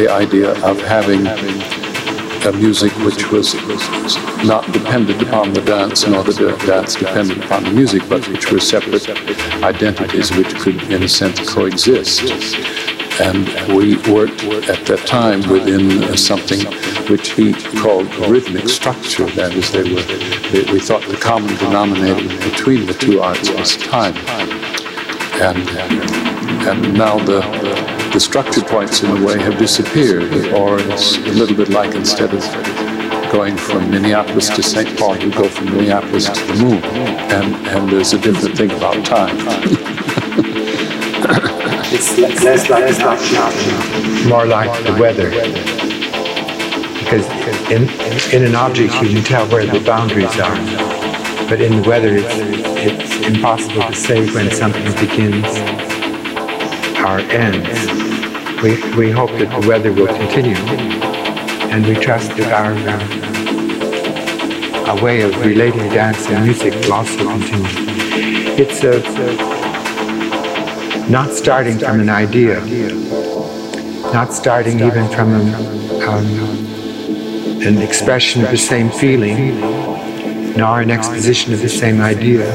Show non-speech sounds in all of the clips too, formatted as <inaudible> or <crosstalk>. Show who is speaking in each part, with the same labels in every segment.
Speaker 1: the idea of having a music which was not dependent upon the dance, nor the dance dependent upon the music, but which were separate identities which could, in a sense, coexist. And we worked at that time within something which he called rhythmic structure. That is, they were, they, we thought the common denominator between the two arts was time. And, and now the, the, the structure points, in a way, have disappeared, or it's a little bit like instead of going from Minneapolis to St. Paul, you go from Minneapolis to the moon. And, and there's a different thing about time. <coughs>
Speaker 2: it's less like structure,
Speaker 3: more like the weather. Because in, in an object you can tell where the boundaries are, but in the weather it's, it's impossible to say when something begins or ends. We, we hope that the weather will continue, and we trust that our, uh, our way of relating dance and music will also continue. It's a, not starting from an idea, not starting even from a, um, an expression of the same feeling, nor an exposition of the same idea,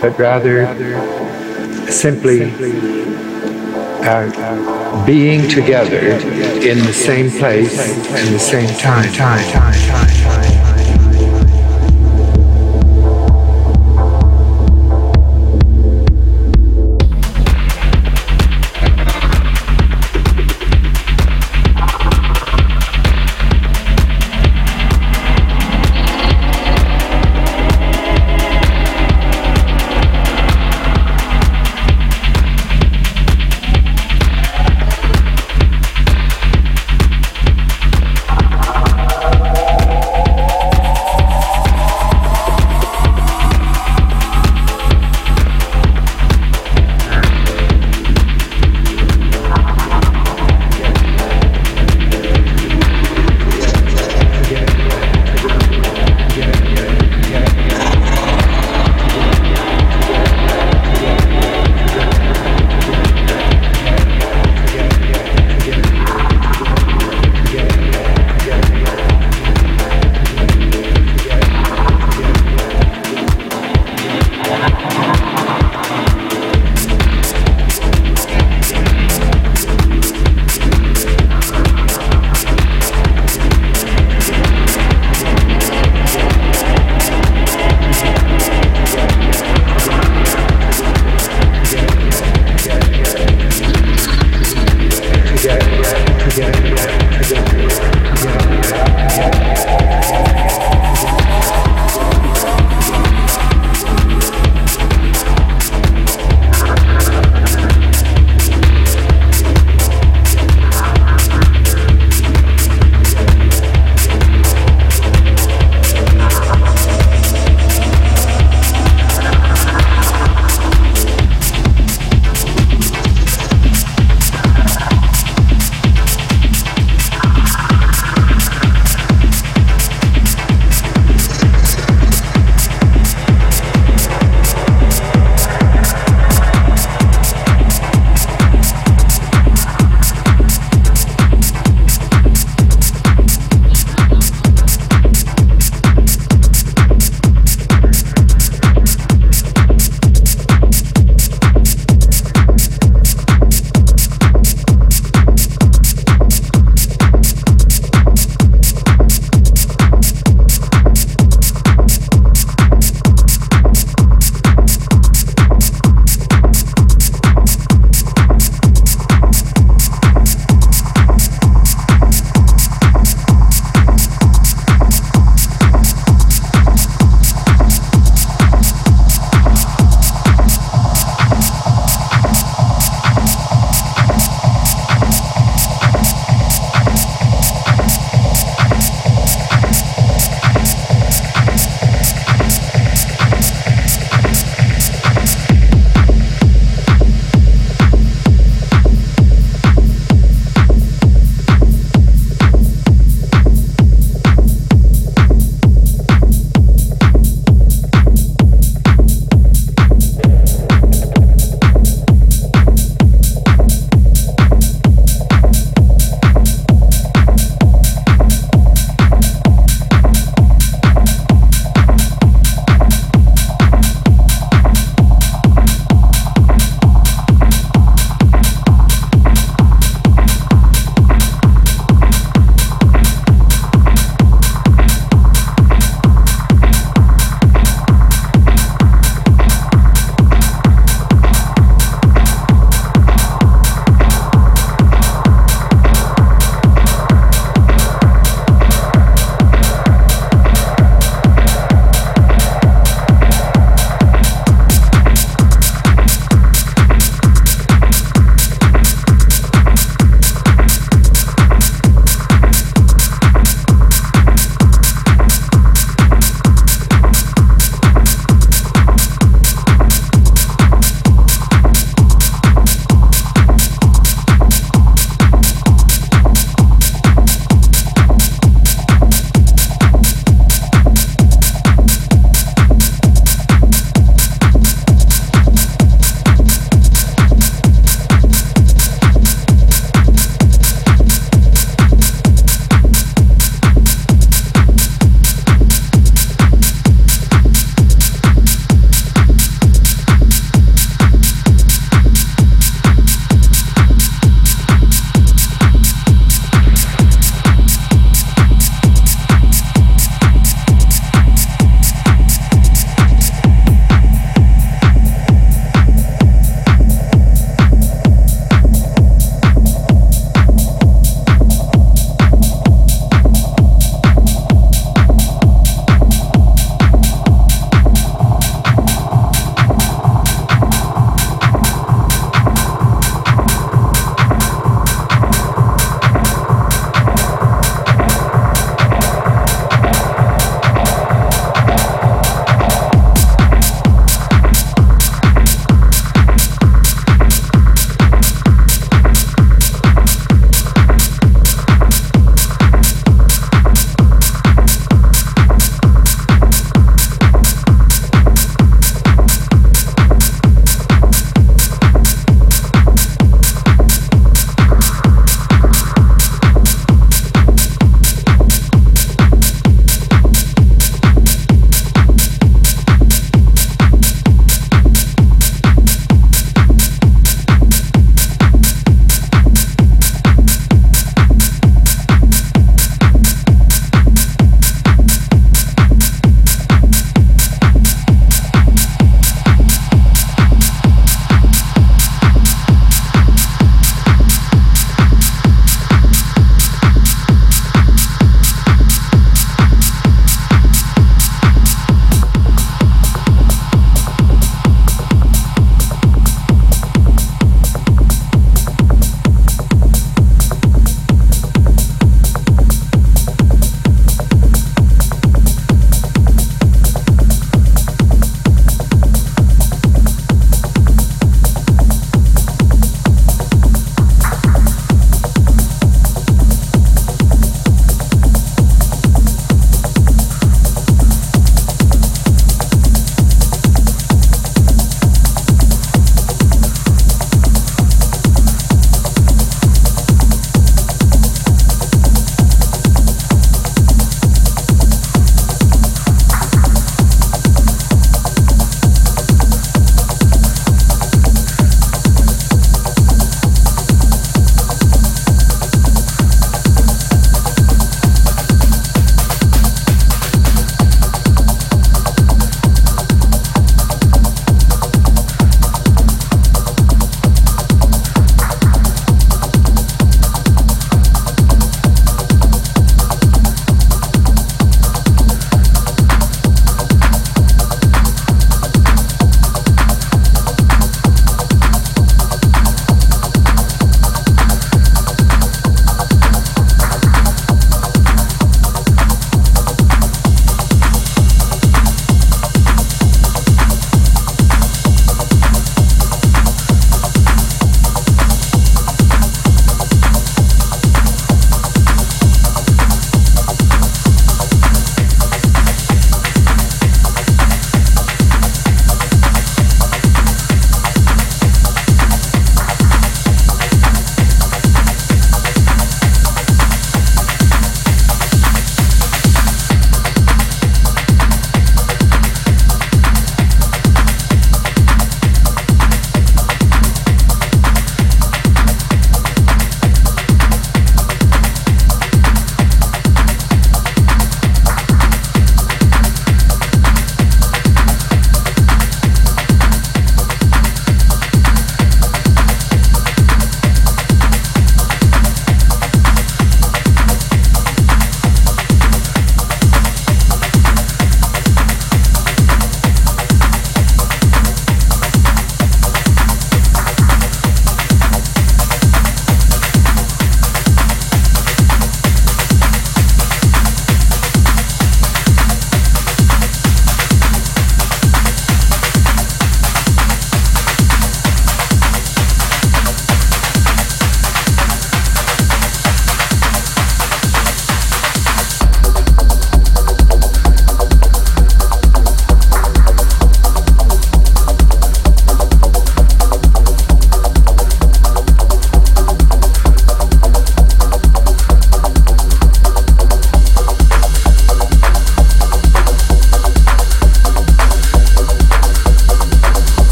Speaker 3: but rather simply uh, being together in the same place in the same time, time, time.